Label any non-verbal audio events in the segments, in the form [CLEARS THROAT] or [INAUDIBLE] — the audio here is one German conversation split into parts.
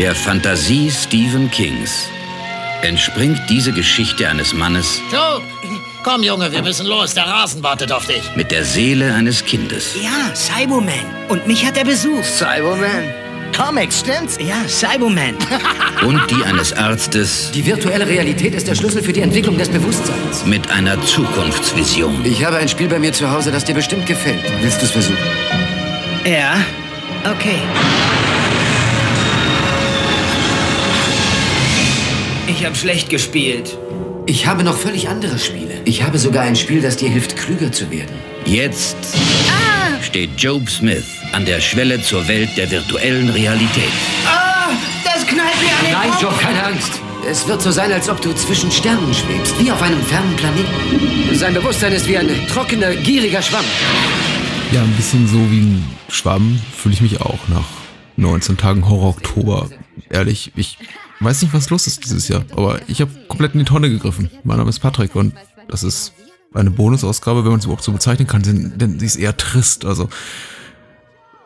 Der Fantasie Stephen Kings entspringt diese Geschichte eines Mannes. So, komm Junge, wir müssen los. Der Rasen wartet auf dich. Mit der Seele eines Kindes. Ja, Cyberman. Und mich hat er besucht. Cyberman. Comics, stimmt's? Ja, Cyberman. [LAUGHS] Und die eines Arztes. Die virtuelle Realität ist der Schlüssel für die Entwicklung des Bewusstseins. Mit einer Zukunftsvision. Ich habe ein Spiel bei mir zu Hause, das dir bestimmt gefällt. Willst du es versuchen? Ja, okay. Ich habe schlecht gespielt. Ich habe noch völlig andere Spiele. Ich habe sogar ein Spiel, das dir hilft, klüger zu werden. Jetzt ah! steht Job Smith an der Schwelle zur Welt der virtuellen Realität. Ah, das knallt mir an den Nein. Job, keine Angst. Es wird so sein, als ob du zwischen Sternen schwebst, wie auf einem fernen Planeten. Sein Bewusstsein ist wie ein trockener, gieriger Schwamm. Ja, ein bisschen so wie ein Schwamm fühle ich mich auch nach 19 Tagen Horror-Oktober. Ehrlich, ich weiß nicht, was los ist dieses Jahr, aber ich habe komplett in die Tonne gegriffen. Mein Name ist Patrick und das ist eine Bonusausgabe, wenn man es überhaupt so bezeichnen kann, denn, sie ist eher trist. Also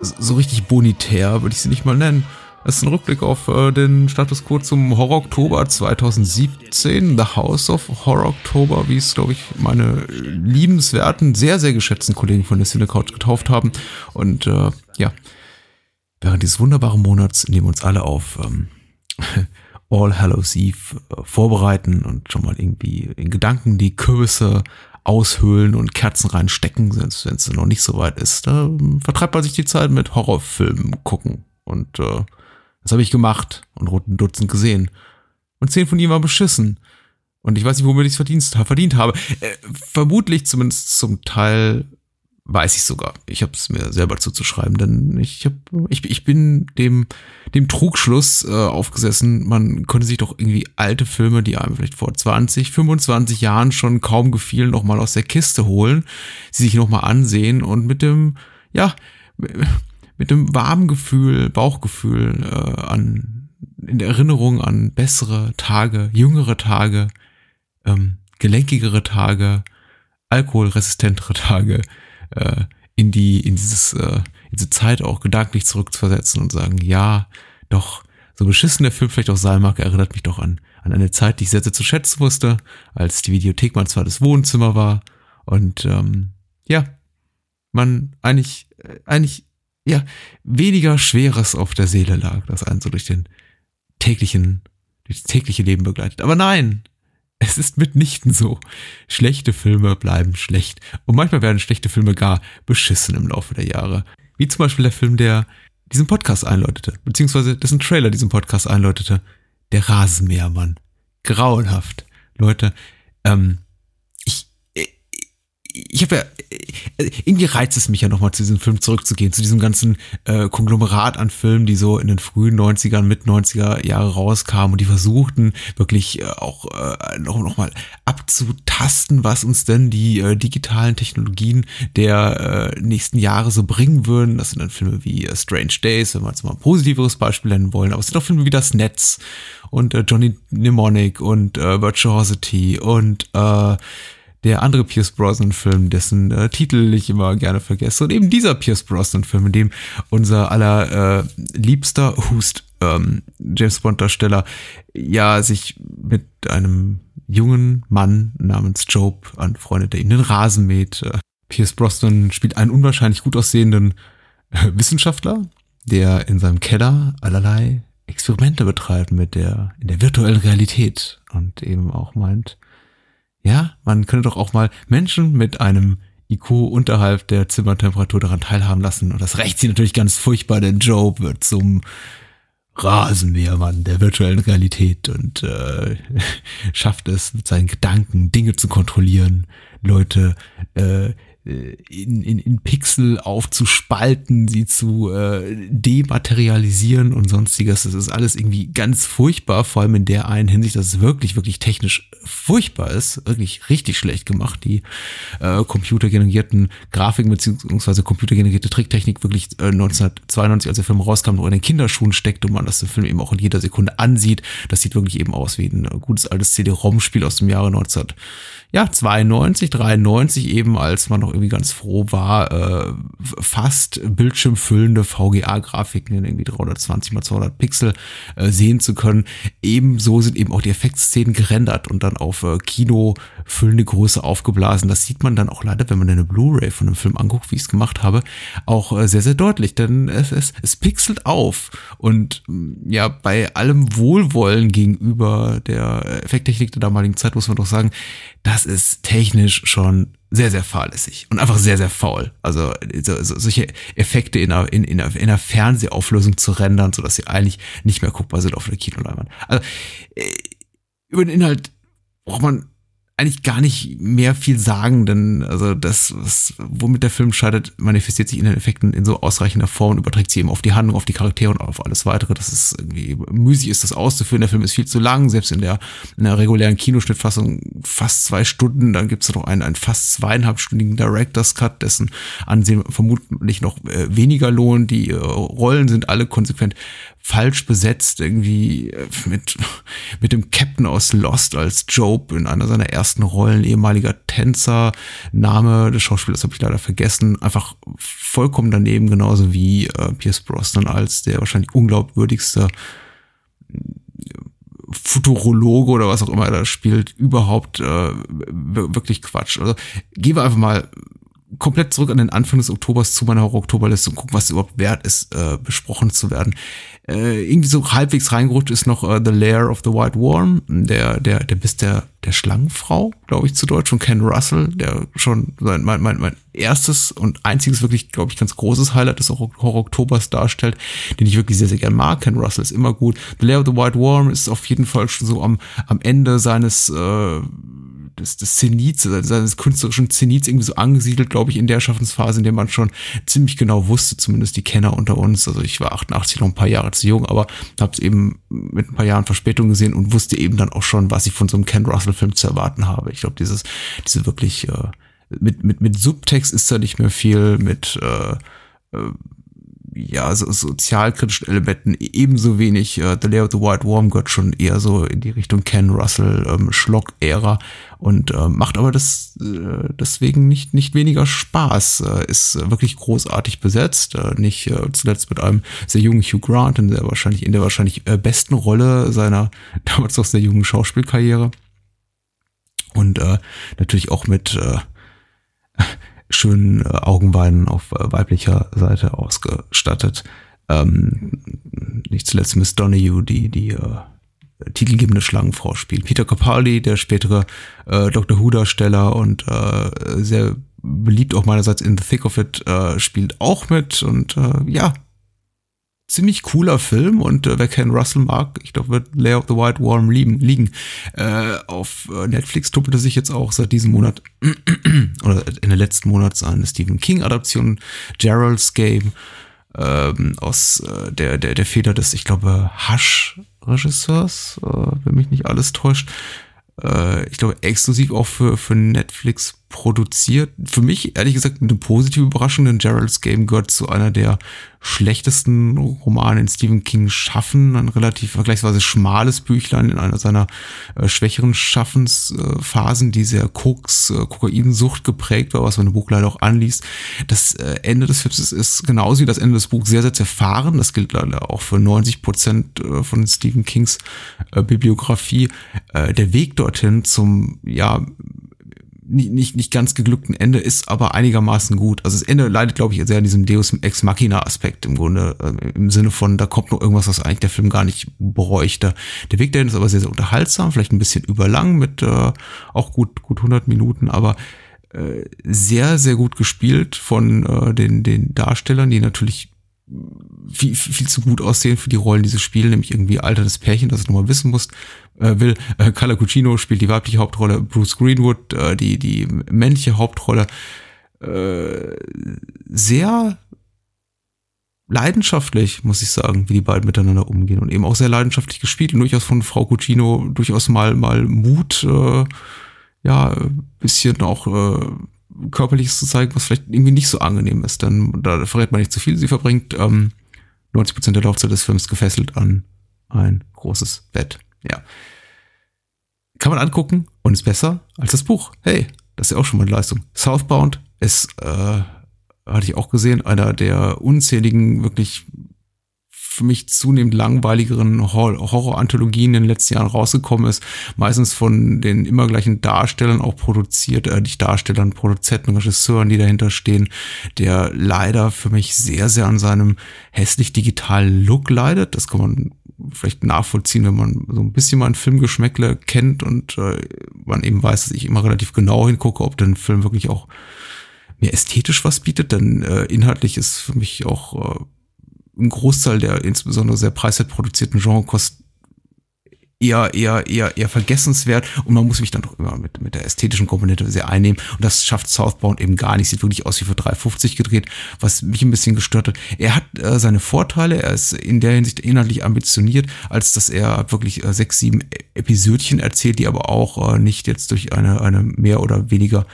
so richtig bonitär würde ich sie nicht mal nennen. Es ist ein Rückblick auf äh, den Status Quo zum Horror Oktober 2017, The House of Horror Oktober, wie es, glaube ich, meine liebenswerten, sehr, sehr geschätzten Kollegen von der Cine Couch getauft haben. Und äh, ja, während dieses wunderbaren Monats, dem wir uns alle auf ähm, [LAUGHS] All Hallows Eve vorbereiten und schon mal irgendwie in Gedanken die Kürbisse aushöhlen und Kerzen reinstecken, wenn es noch nicht so weit ist. Da ähm, vertreibt man sich die Zeit mit Horrorfilmen gucken. Und äh, das habe ich gemacht und ein Dutzend gesehen. Und zehn von ihnen waren beschissen. Und ich weiß nicht, womit ich es verdient, verdient habe. Äh, vermutlich zumindest zum Teil weiß ich sogar. Ich habe es mir selber zuzuschreiben, denn ich hab, ich, ich bin dem dem Trugschluss äh, aufgesessen, man könnte sich doch irgendwie alte Filme, die einem vielleicht vor 20, 25 Jahren schon kaum gefielen, noch mal aus der Kiste holen, sie sich noch mal ansehen und mit dem ja mit dem warmen Gefühl, Bauchgefühl äh, an in der Erinnerung an bessere Tage, jüngere Tage, ähm, gelenkigere Tage, alkoholresistentere Tage äh, in die in dieses äh, in diese Zeit auch gedanklich zurückzuversetzen und sagen, ja, doch so beschissen der Film vielleicht auch sein mag, erinnert mich doch an an eine Zeit, die ich sehr, sehr zu schätzen wusste, als die Videothek mein zweites Wohnzimmer war und ähm, ja, man eigentlich äh, eigentlich ja weniger Schweres auf der Seele lag, das einen so durch den täglichen durch das tägliche Leben begleitet. Aber nein, es ist mitnichten so. Schlechte Filme bleiben schlecht. Und manchmal werden schlechte Filme gar beschissen im Laufe der Jahre. Wie zum Beispiel der Film, der diesen Podcast einläutete, beziehungsweise dessen Trailer diesen Podcast einläutete. Der Rasenmähermann. Grauenhaft. Leute, ähm, ich habe ja, äh, irgendwie reizt es mich ja nochmal zu diesem Film zurückzugehen, zu diesem ganzen äh, Konglomerat an Filmen, die so in den frühen 90ern, mit 90er Jahre rauskamen und die versuchten wirklich äh, auch äh, noch, noch mal abzutasten, was uns denn die äh, digitalen Technologien der äh, nächsten Jahre so bringen würden. Das sind dann Filme wie äh, Strange Days, wenn wir jetzt mal ein positiveres Beispiel nennen wollen, aber es sind auch Filme wie Das Netz und äh, Johnny Mnemonic und äh, Virtuosity und äh, der andere Pierce Brosnan-Film, dessen äh, Titel ich immer gerne vergesse. Und eben dieser Pierce Brosnan-Film, in dem unser aller äh, liebster Hust ähm, James Bond-Darsteller ja sich mit einem jungen Mann namens Job anfreundet, der ihm den Rasen mäht. Äh, Pierce Brosnan spielt einen unwahrscheinlich gut aussehenden äh, Wissenschaftler, der in seinem Keller allerlei Experimente betreibt mit der in der virtuellen Realität und eben auch meint, ja, man könnte doch auch mal Menschen mit einem IQ unterhalb der Zimmertemperatur daran teilhaben lassen. Und das rächt sie natürlich ganz furchtbar, denn Job wird zum Rasenmähermann der virtuellen Realität und äh, [LAUGHS] schafft es mit seinen Gedanken Dinge zu kontrollieren, Leute äh, in, in, in Pixel aufzuspalten, sie zu äh, dematerialisieren und sonstiges. Das ist alles irgendwie ganz furchtbar, vor allem in der einen Hinsicht, dass es wirklich, wirklich technisch furchtbar ist, wirklich richtig schlecht gemacht. Die äh, computergenerierten Grafiken beziehungsweise computergenerierte Tricktechnik wirklich äh, 1992, als der Film rauskam, noch in den Kinderschuhen steckt und man das den Film eben auch in jeder Sekunde ansieht. Das sieht wirklich eben aus wie ein gutes altes CD-ROM-Spiel aus dem Jahre 19 ja, 92, 93 eben, als man noch irgendwie ganz froh war, äh, fast bildschirmfüllende VGA-Grafiken in irgendwie 320 mal 200 Pixel äh, sehen zu können. Ebenso sind eben auch die Effektszenen gerendert und dann auf äh, Kino füllende Größe aufgeblasen. Das sieht man dann auch leider, wenn man eine Blu-ray von einem Film anguckt, wie ich es gemacht habe, auch äh, sehr, sehr deutlich, denn es, es, es pixelt auf und ja, bei allem Wohlwollen gegenüber der Effekttechnik der damaligen Zeit muss man doch sagen, das ist technisch schon sehr, sehr fahrlässig und einfach sehr, sehr faul. Also so, so, solche Effekte in einer, in, in, einer, in einer Fernsehauflösung zu rendern, sodass sie eigentlich nicht mehr guckbar sind auf der Kinoleinwand. Also äh, über den Inhalt braucht man eigentlich gar nicht mehr viel sagen, denn also das, was, womit der Film scheitert, manifestiert sich in den Effekten in so ausreichender Form und überträgt sie eben auf die Handlung, auf die Charaktere und auf alles weitere. Das ist irgendwie müßig ist, das auszuführen. Der Film ist viel zu lang, selbst in der, in der regulären Kinoschnittfassung fast zwei Stunden. Dann gibt es noch einen, einen fast zweieinhalbstündigen Director's Cut, dessen Ansehen vermutlich noch äh, weniger lohnt. Die äh, Rollen sind alle konsequent falsch besetzt, irgendwie äh, mit, mit dem Captain aus Lost als Job in einer seiner ersten Rollen, ehemaliger Tänzer, Name des Schauspielers habe ich leider vergessen, einfach vollkommen daneben, genauso wie äh, Pierce Brosnan als der wahrscheinlich unglaubwürdigste äh, Futurologe oder was auch immer er da spielt, überhaupt äh, wirklich Quatsch. Also gehen wir einfach mal komplett zurück an den Anfang des Oktobers zu meiner Horror-Oktoberliste und gucken, was überhaupt wert ist, äh, besprochen zu werden äh, irgendwie so halbwegs reingerutscht ist noch uh, The Lair of the White Worm, der, der, der bist der, der Schlangenfrau, glaube ich, zu Deutsch, von Ken Russell, der schon mein, mein, mein erstes und einziges wirklich, glaube ich, ganz großes Highlight des Horror-Oktobers darstellt, den ich wirklich sehr, sehr gern mag. Ken Russell ist immer gut. The Lair of the White Worm ist auf jeden Fall schon so am, am Ende seines, äh, des, des Zenits, seines künstlerischen Zenits irgendwie so angesiedelt, glaube ich, in der Schaffensphase, in der man schon ziemlich genau wusste, zumindest die Kenner unter uns. Also ich war 88 noch ein paar Jahre zu jung, aber habe es eben mit ein paar Jahren Verspätung gesehen und wusste eben dann auch schon, was ich von so einem Ken Russell-Film zu erwarten habe. Ich glaube, dieses, diese wirklich äh, mit, mit, mit Subtext ist da nicht mehr viel, mit äh, äh, ja, so sozialkritischen Elementen ebenso wenig. Äh, the Layer of the White Worm gehört schon eher so in die Richtung Ken Russell ähm, Schlock-Ära und äh, macht aber das äh, deswegen nicht nicht weniger Spaß. Äh, ist wirklich großartig besetzt, äh, nicht äh, zuletzt mit einem sehr jungen Hugh Grant in der wahrscheinlich in der wahrscheinlich äh, besten Rolle seiner [LAUGHS] damals noch sehr jungen Schauspielkarriere und äh, natürlich auch mit äh, [LAUGHS] schönen äh, Augenweiden auf äh, weiblicher Seite ausgestattet. Ähm, nicht zuletzt Miss Donahue, die die äh, titelgebende Schlangenfrau spielt. Peter Capaldi, der spätere äh, Dr. Who-Darsteller und äh, sehr beliebt auch meinerseits in The Thick of It, äh, spielt auch mit und äh, ja, ziemlich cooler Film und äh, wer Ken Russell mag, ich glaube, wird Layer of the White Worm lieben, liegen. Äh, auf äh, Netflix tuppelte sich jetzt auch seit diesem Monat [CLEARS THROAT] oder in der letzten Monat eine Stephen King Adaption, Gerald's Game ähm, aus äh, der, der, der Feder des, ich glaube, Hush Regisseurs, äh, wenn mich nicht alles täuscht. Äh, ich glaube, exklusiv auch für, für Netflix produziert. Für mich, ehrlich gesagt, eine positive Überraschung, denn Gerald's Game gehört zu einer der schlechtesten Romane in Stephen King schaffen. Ein relativ vergleichsweise schmales Büchlein in einer seiner äh, schwächeren Schaffensphasen, die sehr Koks, äh, Kokainsucht geprägt war, was man im Buch leider auch anliest. Das äh, Ende des Films ist, ist genauso wie das Ende des Buchs sehr, sehr zerfahren. Das gilt leider auch für 90 Prozent äh, von Stephen Kings äh, Bibliografie. Äh, der Weg dorthin zum, ja, nicht, nicht, nicht ganz geglückten Ende ist aber einigermaßen gut. Also das Ende leidet, glaube ich, sehr an diesem Deus Ex Machina Aspekt im Grunde, äh, im Sinne von, da kommt noch irgendwas, was eigentlich der Film gar nicht bräuchte. Der Weg dahin ist aber sehr, sehr unterhaltsam, vielleicht ein bisschen überlang mit äh, auch gut, gut 100 Minuten, aber äh, sehr, sehr gut gespielt von äh, den, den Darstellern, die natürlich viel, viel zu gut aussehen für die Rollen, die sie spielen, nämlich irgendwie alternes Pärchen, das du nochmal wissen musst, äh, will. Äh, Carla Cucino spielt die weibliche Hauptrolle, Bruce Greenwood äh, die, die männliche Hauptrolle. Äh, sehr leidenschaftlich, muss ich sagen, wie die beiden miteinander umgehen und eben auch sehr leidenschaftlich gespielt und durchaus von Frau Cucino durchaus mal, mal Mut, äh, ja, bisschen auch äh, Körperliches zu zeigen, was vielleicht irgendwie nicht so angenehm ist. Denn da verrät man nicht zu viel. Sie verbringt ähm, 90% der Laufzeit des Films gefesselt an ein großes Bett. Ja. Kann man angucken und ist besser als das Buch. Hey, das ist ja auch schon mal eine Leistung. Southbound ist, äh, hatte ich auch gesehen, einer der unzähligen, wirklich für mich zunehmend langweiligeren Horror-Anthologien in den letzten Jahren rausgekommen ist. Meistens von den immer gleichen Darstellern auch produziert, äh, nicht Darstellern, Produzenten, Regisseuren, die dahinter stehen, der leider für mich sehr, sehr an seinem hässlich digitalen Look leidet. Das kann man vielleicht nachvollziehen, wenn man so ein bisschen mal einen Filmgeschmäckle kennt und äh, man eben weiß, dass ich immer relativ genau hingucke, ob der Film wirklich auch mir ästhetisch was bietet, denn äh, inhaltlich ist für mich auch äh, ein Großteil der insbesondere sehr preiswert produzierten Genrekost eher, eher, eher, eher vergessenswert und man muss mich dann doch immer mit, mit der ästhetischen Komponente sehr einnehmen und das schafft Southbound eben gar nicht. Sieht wirklich aus wie für 350 gedreht, was mich ein bisschen gestört hat. Er hat äh, seine Vorteile, er ist in der Hinsicht inhaltlich ambitioniert, als dass er wirklich äh, sechs, sieben Episödchen erzählt, die aber auch äh, nicht jetzt durch eine, eine mehr oder weniger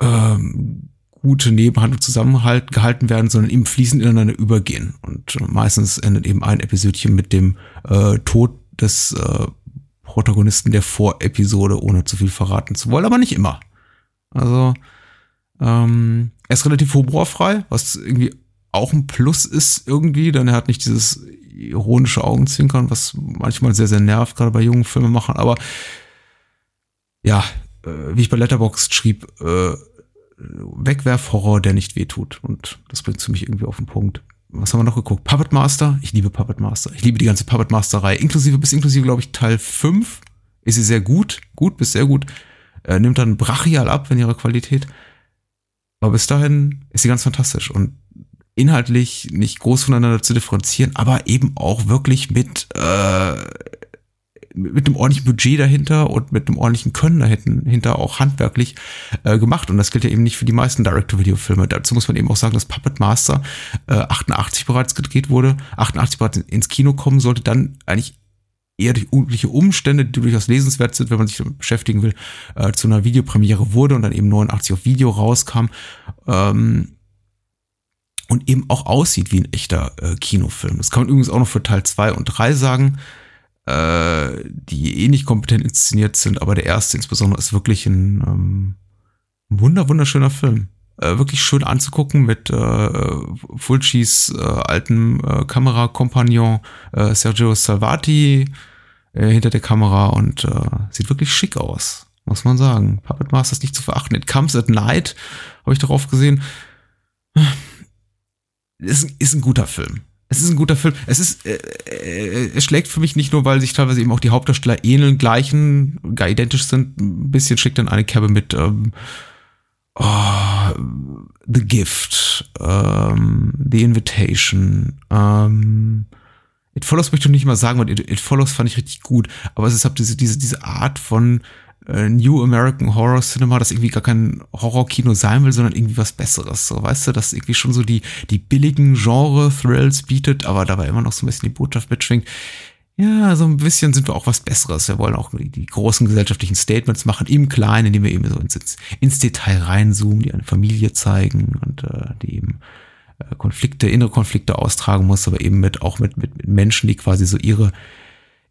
ähm, gute Nebenhandlung zusammengehalten werden, sondern eben fließend ineinander übergehen. Und meistens endet eben ein Episodchen mit dem äh, Tod des äh, Protagonisten der Vorepisode, ohne zu viel verraten zu wollen, aber nicht immer. Also ähm, er ist relativ humorfrei, was irgendwie auch ein Plus ist irgendwie, denn er hat nicht dieses ironische Augenzwinkern, was manchmal sehr, sehr nervt, gerade bei jungen Filmemachern, aber ja, äh, wie ich bei Letterboxd schrieb, äh, Wegwerfhorror, der nicht wehtut. Und das bringt für mich irgendwie auf den Punkt. Was haben wir noch geguckt? Puppet Master. Ich liebe Puppet Master. Ich liebe die ganze Puppet Master-Reihe. Inklusive, bis inklusive, glaube ich, Teil 5 ist sie sehr gut. Gut bis sehr gut. Äh, nimmt dann brachial ab in ihrer Qualität. Aber bis dahin ist sie ganz fantastisch und inhaltlich nicht groß voneinander zu differenzieren, aber eben auch wirklich mit äh, mit einem ordentlichen Budget dahinter und mit einem ordentlichen Können dahinter auch handwerklich äh, gemacht. Und das gilt ja eben nicht für die meisten Direct-to-Video-Filme. Dazu muss man eben auch sagen, dass Puppet Master äh, 88 bereits gedreht wurde, 88 bereits ins Kino kommen sollte, dann eigentlich eher durch übliche Umstände, die durchaus lesenswert sind, wenn man sich damit beschäftigen will, äh, zu einer Videopremiere wurde und dann eben 89 auf Video rauskam. Ähm, und eben auch aussieht wie ein echter äh, Kinofilm. Das kann man übrigens auch noch für Teil 2 und 3 sagen äh, die eh kompetent inszeniert sind, aber der erste insbesondere ist wirklich ein ähm, wunder wunderschöner Film. Äh, wirklich schön anzugucken mit äh, Fulcis äh, altem äh, Kamerakompagnon äh, Sergio Salvati äh, hinter der Kamera und äh, sieht wirklich schick aus, muss man sagen. Puppet Master ist nicht zu verachten. It Comes at Night, habe ich darauf gesehen. Ist, ist ein guter Film. Es ist ein guter Film. Es ist, äh, äh, es schlägt für mich nicht nur, weil sich teilweise eben auch die Hauptdarsteller ähneln, gleichen, gar identisch sind. Ein bisschen schickt dann eine Kerbe mit ähm, oh, The Gift, ähm, The Invitation. Ähm, It Follows möchte ich nicht mal sagen, weil It, It Follows fand ich richtig gut. Aber es ist halt diese, diese, diese Art von äh, New American Horror Cinema, das irgendwie gar kein Horrorkino sein will, sondern irgendwie was Besseres. So, weißt du, das irgendwie schon so die, die billigen Genre-Thrills bietet, aber dabei immer noch so ein bisschen die Botschaft mitschwingt. Ja, so ein bisschen sind wir auch was Besseres. Wir wollen auch die, die großen gesellschaftlichen Statements machen, im Kleinen, indem wir eben so ins, ins Detail reinzoomen, die eine Familie zeigen und äh, die eben äh, Konflikte, innere Konflikte austragen muss, aber eben mit auch mit, mit, mit Menschen, die quasi so ihre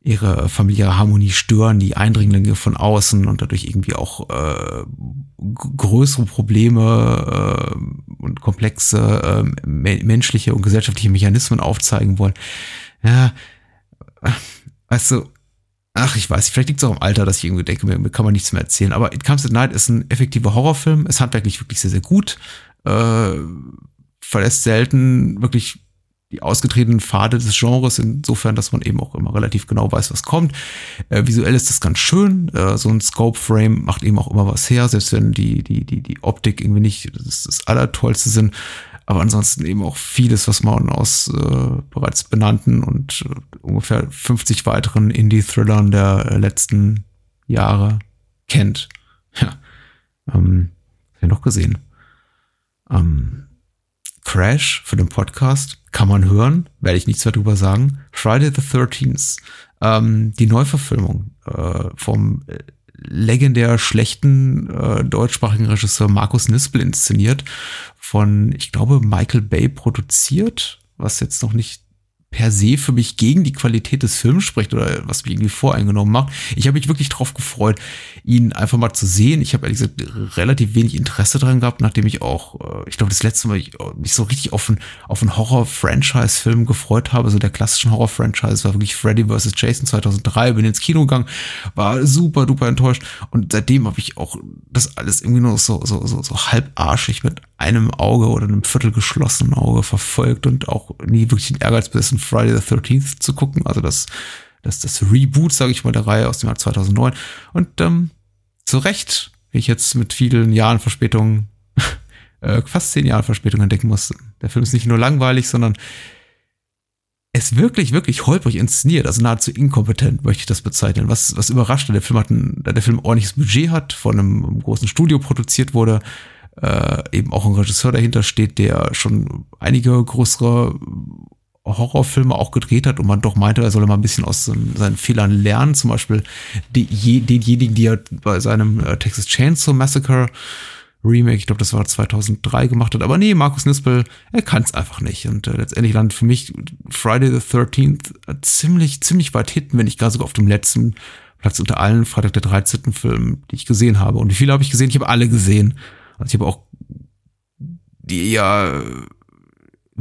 ihre familiäre Harmonie stören, die Eindringlinge von außen und dadurch irgendwie auch äh, größere Probleme äh, und komplexe äh, menschliche und gesellschaftliche Mechanismen aufzeigen wollen. Ja, weißt du, ach, ich weiß, vielleicht liegt es auch im Alter, dass ich irgendwie denke, mir, mir kann man nichts mehr erzählen. Aber It Comes at Night ist ein effektiver Horrorfilm, ist handwerklich wirklich sehr, sehr gut, äh, verlässt selten wirklich die ausgetretenen Pfade des Genres, insofern, dass man eben auch immer relativ genau weiß, was kommt. Äh, visuell ist das ganz schön. Äh, so ein Scope-Frame macht eben auch immer was her, selbst wenn die, die, die, die Optik irgendwie nicht das, das Allertollste sind. Aber ansonsten eben auch vieles, was man aus äh, bereits benannten und äh, ungefähr 50 weiteren Indie-Thrillern der letzten Jahre kennt. Ja. Ähm, hab ich noch gesehen. Ähm, Crash für den Podcast kann man hören, werde ich nichts mehr drüber sagen. Friday the 13th, ähm, die Neuverfilmung äh, vom äh, legendär schlechten äh, deutschsprachigen Regisseur Markus Nispel inszeniert, von, ich glaube, Michael Bay produziert, was jetzt noch nicht per se für mich gegen die Qualität des Films spricht oder was mich irgendwie voreingenommen macht. Ich habe mich wirklich drauf gefreut, ihn einfach mal zu sehen. Ich habe ehrlich gesagt relativ wenig Interesse dran gehabt, nachdem ich auch, äh, ich glaube, das letzte Mal ich, äh, mich so richtig auf einen, auf einen Horror-Franchise-Film gefreut habe, so der klassischen Horror-Franchise war wirklich Freddy vs. Jason 2003, bin ins Kino gegangen, war super duper enttäuscht und seitdem habe ich auch das alles irgendwie nur so, so, so, so halbarschig mit einem Auge oder einem Viertel geschlossenen Auge verfolgt und auch nie wirklich den Ehrgeiz besessen, Friday the 13th zu gucken. Also das, das, das Reboot, sage ich mal, der Reihe aus dem Jahr 2009. Und ähm, zu Recht, wie ich jetzt mit vielen Jahren Verspätung, [LAUGHS] äh, fast zehn Jahren Verspätung entdecken muss, der Film ist nicht nur langweilig, sondern es wirklich, wirklich holprig inszeniert, also nahezu inkompetent, möchte ich das bezeichnen. Was, was überrascht, der Film hat ein, der Film ordentliches Budget hat, von einem großen Studio produziert wurde, äh, eben auch ein Regisseur dahinter steht, der schon einige größere Horrorfilme auch gedreht hat und man doch meinte, er solle mal ein bisschen aus seinen Fehlern lernen. Zum Beispiel die, denjenigen, die er bei seinem äh, Texas Chainsaw Massacre Remake, ich glaube, das war 2003 gemacht hat. Aber nee, Markus Nispel, er kann es einfach nicht. Und äh, letztendlich landet für mich Friday the 13th ziemlich, ziemlich weit hinten, wenn ich gar sogar auf dem letzten Platz unter allen Freitag der 13. Filmen, die ich gesehen habe. Und wie viele habe ich gesehen? Ich habe alle gesehen. Also ich habe auch die ja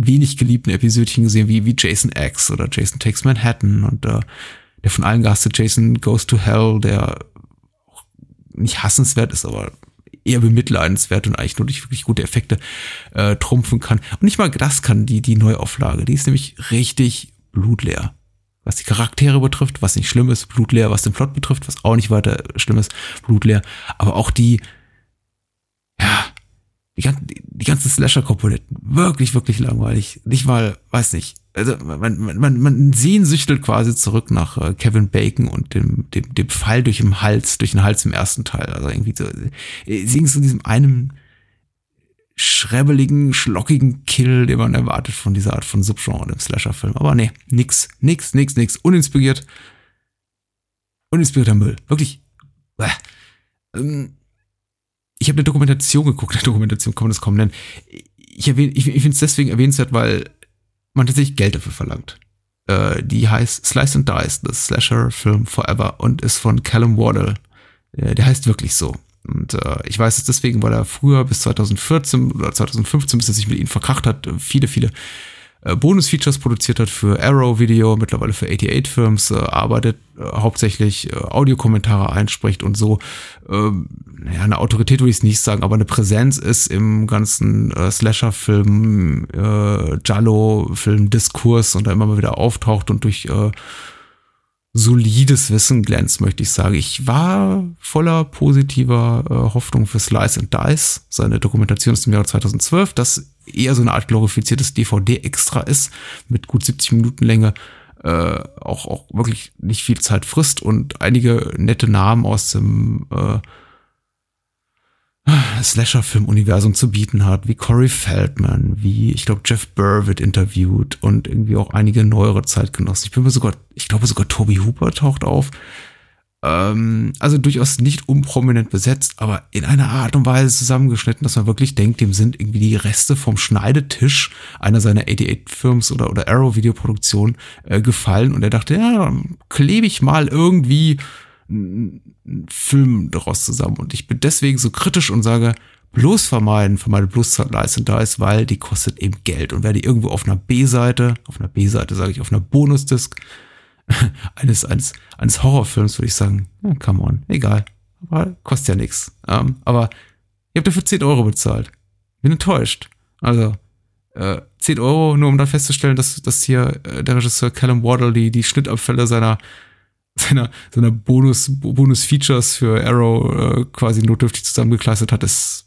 wenig geliebten Episodchen gesehen, wie, wie Jason X oder Jason Takes Manhattan und äh, der von allen gehasste Jason Goes to Hell, der nicht hassenswert ist, aber eher bemitleidenswert und eigentlich nur durch wirklich gute Effekte äh, trumpfen kann. Und nicht mal das kann die, die Neuauflage. Die ist nämlich richtig blutleer. Was die Charaktere betrifft, was nicht schlimm ist, blutleer, was den Plot betrifft, was auch nicht weiter schlimm ist, blutleer. Aber auch die, ja, die, die ganzen Slasher-Komponenten, wirklich, wirklich langweilig. Nicht mal, weiß nicht. Also man, man, man sehnsüchtelt quasi zurück nach äh, Kevin Bacon und dem, dem, dem Fall durch den Hals, durch den Hals im ersten Teil. Also irgendwie so, äh, sie zu diesem einem schrebbeligen, schlockigen Kill, den man erwartet von dieser Art von Subgenre im Slasher-Film. Aber nee, nix, nix, nix, nix. Uninspiriert. Uninspirierter Müll. Wirklich. Bäh. Ähm, ich habe eine Dokumentation geguckt, eine [LAUGHS] Dokumentation kann man das kaum nennen. Ich, erwähne, ich, ich finde es deswegen erwähnenswert, weil man tatsächlich Geld dafür verlangt. Äh, die heißt Slice and Dice, The Slasher Film Forever und ist von Callum Wardle. Äh, der heißt wirklich so. Und äh, ich weiß es deswegen, weil er früher bis 2014 oder 2015, bis er sich mit ihnen verkracht hat, viele, viele äh, Bonus-Features produziert hat für Arrow Video, mittlerweile für 88 Films, äh, arbeitet äh, hauptsächlich äh, Audiokommentare einspricht und so. Ähm, ja, eine Autorität würde ich es nicht sagen, aber eine Präsenz ist im ganzen äh, Slasher-Film, äh, Jallo-Film-Diskurs und da immer mal wieder auftaucht und durch äh, solides Wissen glänzt, möchte ich sagen. Ich war voller positiver äh, Hoffnung für Slice and Dice. Seine Dokumentation ist im Jahr 2012, das eher so eine Art glorifiziertes DVD-Extra ist, mit gut 70 Minuten Länge, äh, auch, auch wirklich nicht viel Zeit frisst und einige nette Namen aus dem äh, Slasher-Film-Universum zu bieten hat, wie Corey Feldman, wie, ich glaube, Jeff Burr wird interviewt und irgendwie auch einige neuere Zeitgenossen. Ich bin mir sogar, ich glaube sogar Toby Hooper taucht auf. Ähm, also durchaus nicht unprominent besetzt, aber in einer Art und Weise zusammengeschnitten, dass man wirklich denkt, dem sind irgendwie die Reste vom Schneidetisch einer seiner 88-Films oder, oder Arrow-Videoproduktion äh, gefallen und er dachte, ja, klebe ich mal irgendwie einen Film daraus zusammen. Und ich bin deswegen so kritisch und sage, bloß vermeiden, vermeide bloß Leistung da ist, weil die kostet eben Geld. Und wer die irgendwo auf einer B-Seite, auf einer B-Seite sage ich, auf einer Bonusdisk [LAUGHS] eines, eines, eines Horrorfilms, würde ich sagen, ja, come on, egal. Aber kostet ja nichts. Ähm, aber ihr habt dafür 10 Euro bezahlt. Bin enttäuscht. Also, äh, 10 Euro, nur um dann festzustellen, dass, dass hier äh, der Regisseur Callum Waddle die, die Schnittabfälle seiner [LAUGHS] seiner, seiner Bonus, Bonus-Features für Arrow äh, quasi notdürftig zusammengekleistert hat, ist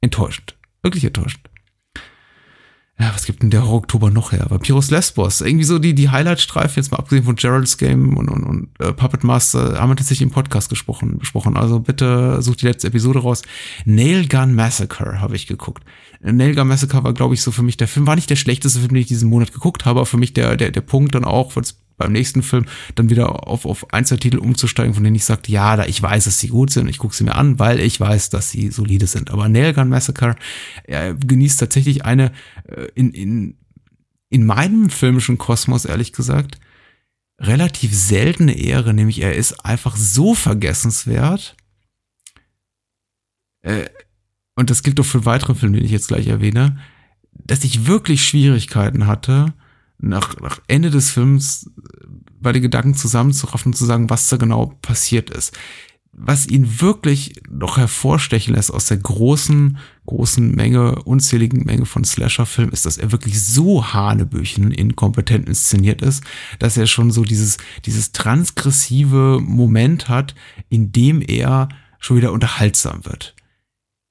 enttäuschend. Wirklich enttäuschend. Ja, was gibt denn der Oktober noch her? Vampirus Lesbos. Irgendwie so die, die Highlight-Streifen, jetzt mal abgesehen von Gerald's Game und, und, und äh, Puppet Master, haben wir tatsächlich im Podcast gesprochen, besprochen. Also bitte sucht die letzte Episode raus. Nail Gun Massacre habe ich geguckt. Nail Gun Massacre war, glaube ich, so für mich der Film, war nicht der schlechteste Film, den ich diesen Monat geguckt habe, aber für mich der, der, der Punkt dann auch, weil es beim nächsten Film dann wieder auf, auf Einzeltitel umzusteigen, von denen ich sagte, ja, da ich weiß, dass sie gut sind, ich gucke sie mir an, weil ich weiß, dass sie solide sind. Aber Nailgun Massacre er genießt tatsächlich eine äh, in, in in meinem filmischen Kosmos, ehrlich gesagt, relativ seltene Ehre, nämlich er ist einfach so vergessenswert. Äh, und das gilt doch für weitere Filme, den ich jetzt gleich erwähne, dass ich wirklich Schwierigkeiten hatte, nach, nach Ende des Films bei den Gedanken zusammenzuraffen und zu sagen, was da genau passiert ist. Was ihn wirklich noch hervorstechen lässt aus der großen, großen Menge, unzähligen Menge von Slasher-Filmen, ist, dass er wirklich so hanebüchen inkompetent inszeniert ist, dass er schon so dieses, dieses transgressive Moment hat, in dem er schon wieder unterhaltsam wird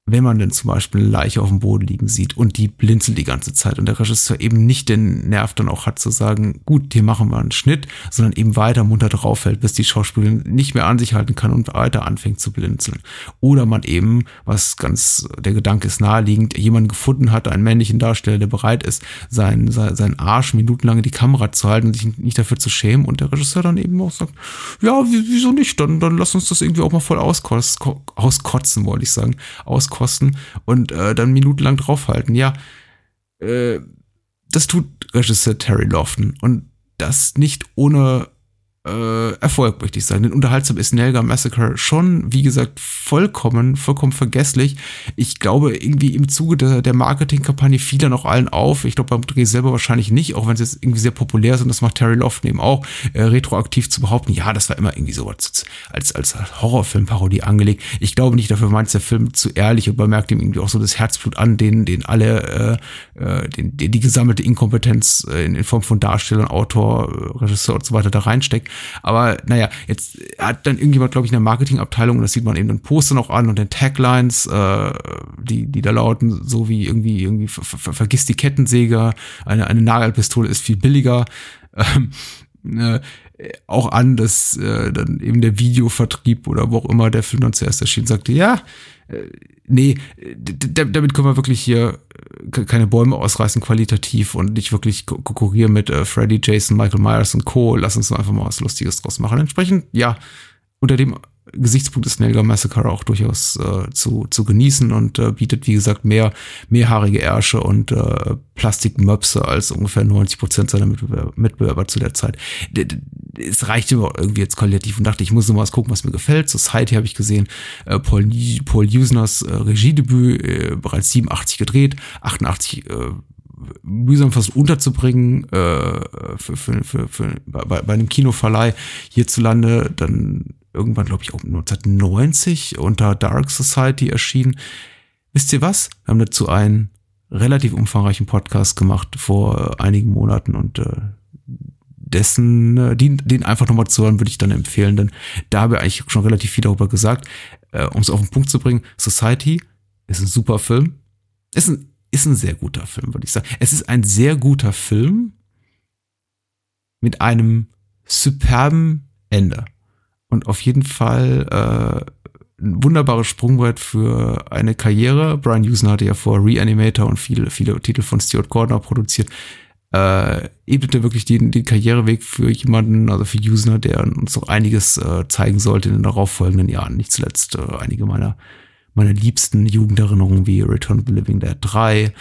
wenn man denn zum Beispiel eine Leiche auf dem Boden liegen sieht und die blinzelt die ganze Zeit und der Regisseur eben nicht den Nerv dann auch hat zu sagen, gut, hier machen wir einen Schnitt, sondern eben weiter munter draufhält, bis die Schauspielerin nicht mehr an sich halten kann und weiter anfängt zu blinzeln. Oder man eben, was ganz, der Gedanke ist naheliegend, jemanden gefunden hat, einen männlichen Darsteller, der bereit ist, seinen, seinen Arsch minutenlang in die Kamera zu halten und sich nicht dafür zu schämen und der Regisseur dann eben auch sagt, ja, wieso nicht, dann, dann lass uns das irgendwie auch mal voll auskotzen, auskotzen wollte ich sagen, auskotzen kosten und äh, dann minutenlang draufhalten. Ja, äh, das tut Regisseur Terry Lofton und das nicht ohne äh, Erfolg, möchte ich sagen. Denn unterhaltsam ist Nelga Massacre schon, wie gesagt, vollkommen, vollkommen vergesslich. Ich glaube, irgendwie im Zuge der, der Marketingkampagne fiel dann auch allen auf. Ich glaube, beim Dreh selber wahrscheinlich nicht, auch wenn es jetzt irgendwie sehr populär ist und das macht Terry Lofton eben auch, äh, retroaktiv zu behaupten, ja, das war immer irgendwie so als, als, Horrorfilmparodie angelegt. Ich glaube nicht, dafür meint der Film zu ehrlich und man merkt ihm irgendwie auch so das Herzblut an, den, den alle, äh, äh den, den die gesammelte Inkompetenz äh, in, in Form von Darsteller, Autor, Regisseur und so weiter da reinsteckt. Aber naja, jetzt hat dann irgendjemand, glaube ich, in der Marketingabteilung, und das sieht man eben den Poster noch an und den Taglines, äh, die, die da lauten, so wie irgendwie, irgendwie ver ver vergiss die Kettensäge, eine, eine Nagelpistole ist viel billiger. Ähm, äh, auch an, dass äh, dann eben der Videovertrieb oder wo auch immer der Film dann zuerst erschien, sagte, ja, nee, damit können wir wirklich hier äh, keine Bäume ausreißen qualitativ und nicht wirklich konkurrieren mit äh, Freddy, Jason, Michael Myers und Co. Lass uns einfach mal was Lustiges draus machen. Entsprechend, ja, unter dem Gesichtspunkt ist Nelga Massacre auch durchaus äh, zu, zu genießen und äh, bietet, wie gesagt, mehr mehrhaarige Ärsche und äh, Plastikmöpse als ungefähr 90 Prozent seiner Mitbewerber, Mitbewerber zu der Zeit. Es reicht immer irgendwie jetzt qualitativ und dachte, ich muss noch mal was gucken, was mir gefällt. Society habe ich gesehen, äh, Paul, Paul Usners äh, Regiedebüt, äh, bereits 87 gedreht, 88 äh, mühsam versucht unterzubringen äh, für, für, für, für, bei, bei einem Kinoverleih hierzulande, dann irgendwann, glaube ich, auch 1990 unter Dark Society erschienen. Wisst ihr was? Wir haben dazu einen relativ umfangreichen Podcast gemacht vor einigen Monaten und äh, dessen, äh, den, den einfach nochmal zu hören, würde ich dann empfehlen, denn da habe ich eigentlich schon relativ viel darüber gesagt. Äh, um es auf den Punkt zu bringen, Society ist ein super Film. Ist ein, ist ein sehr guter Film, würde ich sagen. Es ist ein sehr guter Film mit einem superben Ende und auf jeden Fall äh, ein wunderbares Sprungbrett für eine Karriere. Brian Houston hatte ja vor Reanimator und viele, viele Titel von Stuart Gordner produziert. Äh, ebnete wirklich den, den Karriereweg für jemanden, also für User, der uns noch einiges äh, zeigen sollte in den darauffolgenden Jahren. Nicht zuletzt äh, einige meiner, meiner liebsten Jugenderinnerungen wie Return of the Living Dead 3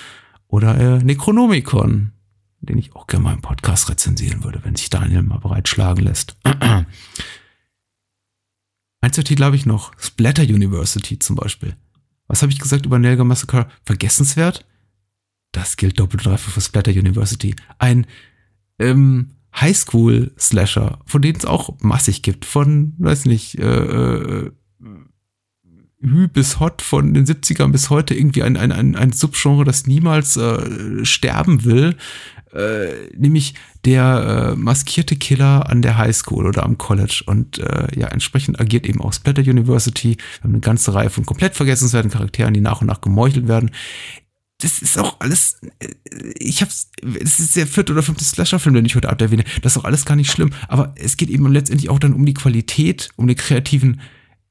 oder äh, Necronomicon, den ich auch gerne mal im Podcast rezensieren würde, wenn sich Daniel mal bereitschlagen lässt. [CLEARS THROAT] Ein, zwei Titel habe ich noch. Splatter University zum Beispiel. Was habe ich gesagt über Nelga Massacre? Vergessenswert? Das gilt doppelt und dreifach für Splatter University. Ein ähm, Highschool-Slasher, von denen es auch massig gibt. Von, weiß nicht, äh, äh, Hü bis Hot von den 70ern bis heute irgendwie ein, ein, ein, ein Subgenre, das niemals äh, sterben will. Äh, nämlich der äh, maskierte Killer an der Highschool oder am College. Und äh, ja, entsprechend agiert eben auch Splatter University. Wir haben eine ganze Reihe von komplett vergessenswerten Charakteren, die nach und nach gemeuchelt werden. Das ist auch alles, äh, ich hab's, es ist der vierte oder fünfte Slasher-Film, den ich heute Abend erwähne. Das ist auch alles gar nicht schlimm. Aber es geht eben letztendlich auch dann um die Qualität, um den kreativen,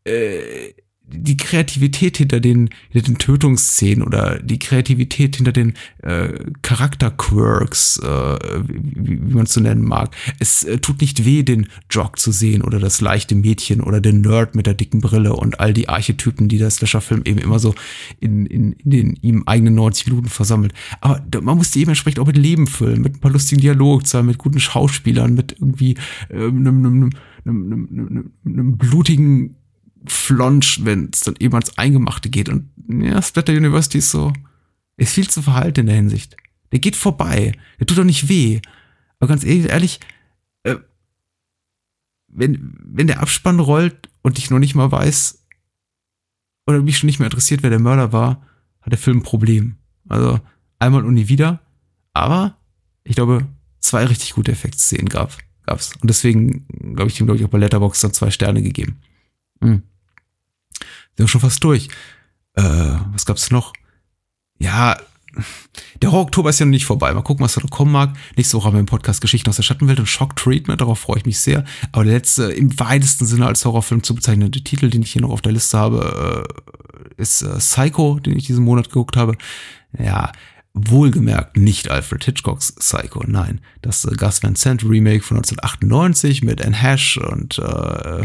äh, die Kreativität hinter den, hinter den Tötungsszenen oder die Kreativität hinter den äh, Charakterquirks, äh, wie, wie man es so nennen mag. Es äh, tut nicht weh, den Jock zu sehen oder das leichte Mädchen oder den Nerd mit der dicken Brille und all die Archetypen, die der Slasher-Film eben immer so in, in, in den ihm eigenen 90 Minuten versammelt. Aber man muss die eben entsprechend auch mit Leben füllen, mit ein paar lustigen Dialogzahlen, mit guten Schauspielern, mit irgendwie ähm, einem, einem blutigen Flonsch, wenn es dann eben ans Eingemachte geht. Und ja, Splatter University ist so, ist viel zu verhalten in der Hinsicht. Der geht vorbei. Der tut doch nicht weh. Aber ganz ehrlich, äh, wenn, wenn der Abspann rollt und ich noch nicht mal weiß, oder mich schon nicht mehr interessiert, wer der Mörder war, hat der Film ein Problem. Also einmal und nie wieder. Aber ich glaube, zwei richtig gute Effektszenen gab, gab's. Und deswegen, glaube ich, dem, glaube ich, auch bei Letterboxd dann zwei Sterne gegeben. Hm. Sind wir schon fast durch. Äh, was gab's noch? Ja, der Horror-Oktober ist ja noch nicht vorbei. Mal gucken, was da noch kommen mag. Nächste Woche haben wir im Podcast Geschichten aus der Schattenwelt und Shock Treatment. Darauf freue ich mich sehr. Aber der letzte, im weitesten Sinne als Horrorfilm zu bezeichnende Titel, den ich hier noch auf der Liste habe, äh, ist äh, Psycho, den ich diesen Monat geguckt habe. Ja, wohlgemerkt nicht Alfred Hitchcocks Psycho, nein. Das äh, Gus Van Sant Remake von 1998 mit Anne Hash und äh,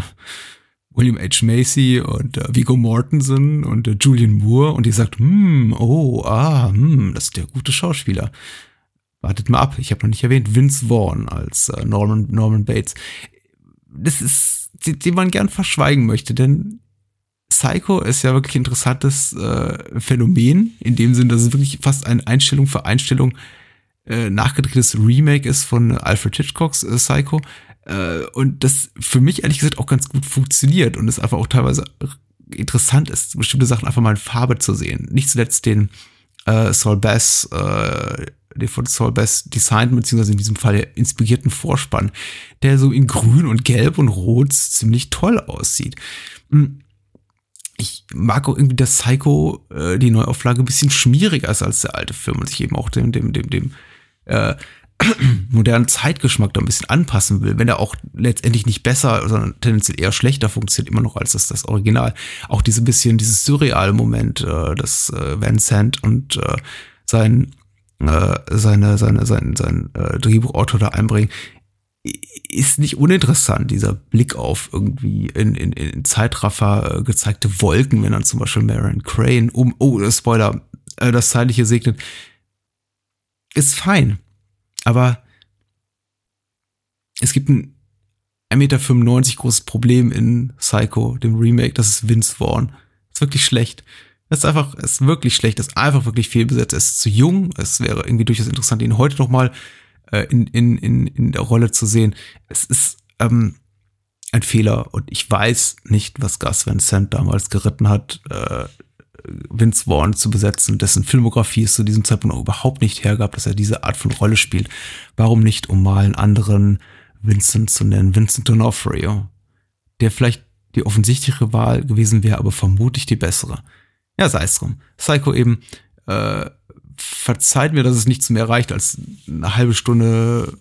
William H. Macy und äh, Viggo Mortensen und äh, Julian Moore und die sagt, hm, oh, ah, hm, das ist der gute Schauspieler. Wartet mal ab, ich habe noch nicht erwähnt, Vince Vaughn als äh, Norman, Norman Bates. Das ist, den, den man gern verschweigen möchte, denn Psycho ist ja wirklich interessantes äh, Phänomen, in dem Sinn, dass es wirklich fast eine Einstellung für Einstellung äh, nachgedrehtes Remake ist von Alfred Hitchcocks äh, Psycho. Äh, und das für mich ehrlich gesagt auch ganz gut funktioniert und es einfach auch teilweise interessant ist, bestimmte Sachen einfach mal in Farbe zu sehen. Nicht zuletzt den äh, Saul Bass, äh, den von Saul Bass designten, beziehungsweise in diesem Fall inspirierten Vorspann, der so in grün und gelb und rot ziemlich toll aussieht. Hm. Ich mag auch irgendwie, dass Psycho, äh, die Neuauflage, ein bisschen schmieriger ist als der alte Film und sich eben auch dem, dem, dem, dem äh, modernen Zeitgeschmack da ein bisschen anpassen will, wenn er auch letztendlich nicht besser, sondern tendenziell eher schlechter funktioniert, immer noch als das, das Original. Auch diese bisschen, dieses surreale Moment, äh, das äh, Van Sant und äh, sein, äh, seine, seine, sein, sein äh, Drehbuchautor da einbringen, ist nicht uninteressant, dieser Blick auf irgendwie in, in, in Zeitraffer äh, gezeigte Wolken, wenn dann zum Beispiel Marion Crane um, oh, Spoiler, äh, das Zeitliche segnet, ist fein. Aber es gibt ein 1,95 Meter großes Problem in Psycho, dem Remake, das ist Vince Vaughn. ist wirklich schlecht. Das ist einfach, ist wirklich schlecht, ist einfach wirklich fehlbesetzt. Er ist zu jung. Es wäre irgendwie durchaus interessant, ihn heute noch mal äh, in, in, in, in der Rolle zu sehen. Es ist ähm, ein Fehler und ich weiß nicht, was Gus Van Sant damals geritten hat. Äh, Vince Vaughn zu besetzen, dessen Filmografie es zu diesem Zeitpunkt überhaupt nicht hergab, dass er diese Art von Rolle spielt. Warum nicht, um mal einen anderen Vincent zu nennen, Vincent D'Onofrio, der vielleicht die offensichtlichere Wahl gewesen wäre, aber vermutlich die bessere. Ja, sei es drum. Psycho eben, äh, verzeiht mir, dass es nichts mehr reicht als eine halbe Stunde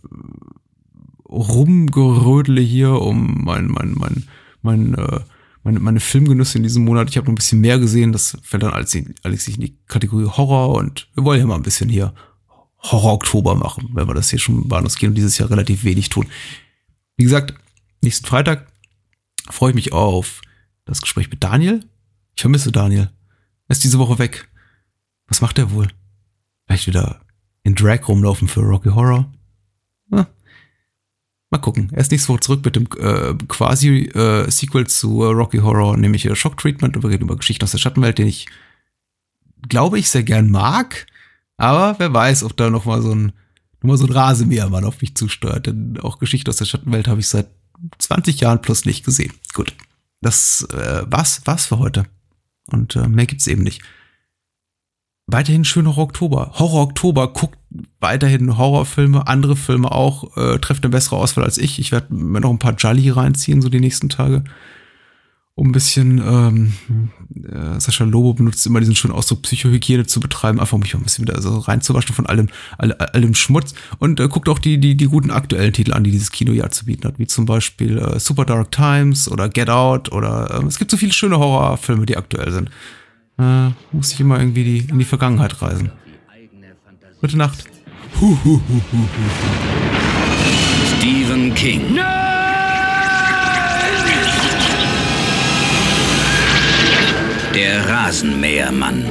rumgerödele hier, um mein, mein, mein, mein, äh, meine, meine Filmgenüsse in diesem Monat. Ich habe noch ein bisschen mehr gesehen. Das fällt dann alles, alles in die Kategorie Horror und wir wollen ja mal ein bisschen hier Horror-Oktober machen, wenn wir das hier schon gehen und dieses Jahr relativ wenig tun. Wie gesagt, nächsten Freitag freue ich mich auf das Gespräch mit Daniel. Ich vermisse Daniel. Er ist diese Woche weg. Was macht er wohl? Vielleicht wieder in Drag rumlaufen für Rocky Horror? Ja, Mal gucken. Er ist nächste Woche zurück mit dem äh, quasi äh, Sequel zu äh, Rocky Horror, nämlich äh, Shock Treatment. Und wir reden über Geschichten aus der Schattenwelt, den ich, glaube ich, sehr gern mag. Aber wer weiß, ob da noch mal so ein, noch mal so ein Rasenmähermann auf mich zusteuert. Denn auch Geschichten aus der Schattenwelt habe ich seit 20 Jahren plus nicht gesehen. Gut. Das äh, war's, war's für heute. Und äh, mehr gibt's eben nicht weiterhin schön Horror Oktober. Horror Oktober guckt weiterhin Horrorfilme, andere Filme auch, äh, trefft eine bessere Auswahl als ich. Ich werde mir noch ein paar Jolly reinziehen, so die nächsten Tage. um ein bisschen, ähm, äh, Sascha Lobo benutzt immer diesen schönen Ausdruck, Psychohygiene zu betreiben, einfach um mich ein bisschen wieder so reinzuwaschen von allem, all, allem Schmutz und äh, guckt auch die, die, die guten aktuellen Titel an, die dieses Kinojahr zu bieten hat, wie zum Beispiel äh, Super Dark Times oder Get Out oder äh, es gibt so viele schöne Horrorfilme, die aktuell sind. Äh, muss ich immer irgendwie die, in die Vergangenheit reisen. Gute Nacht. Stephen King. Der Rasenmähermann.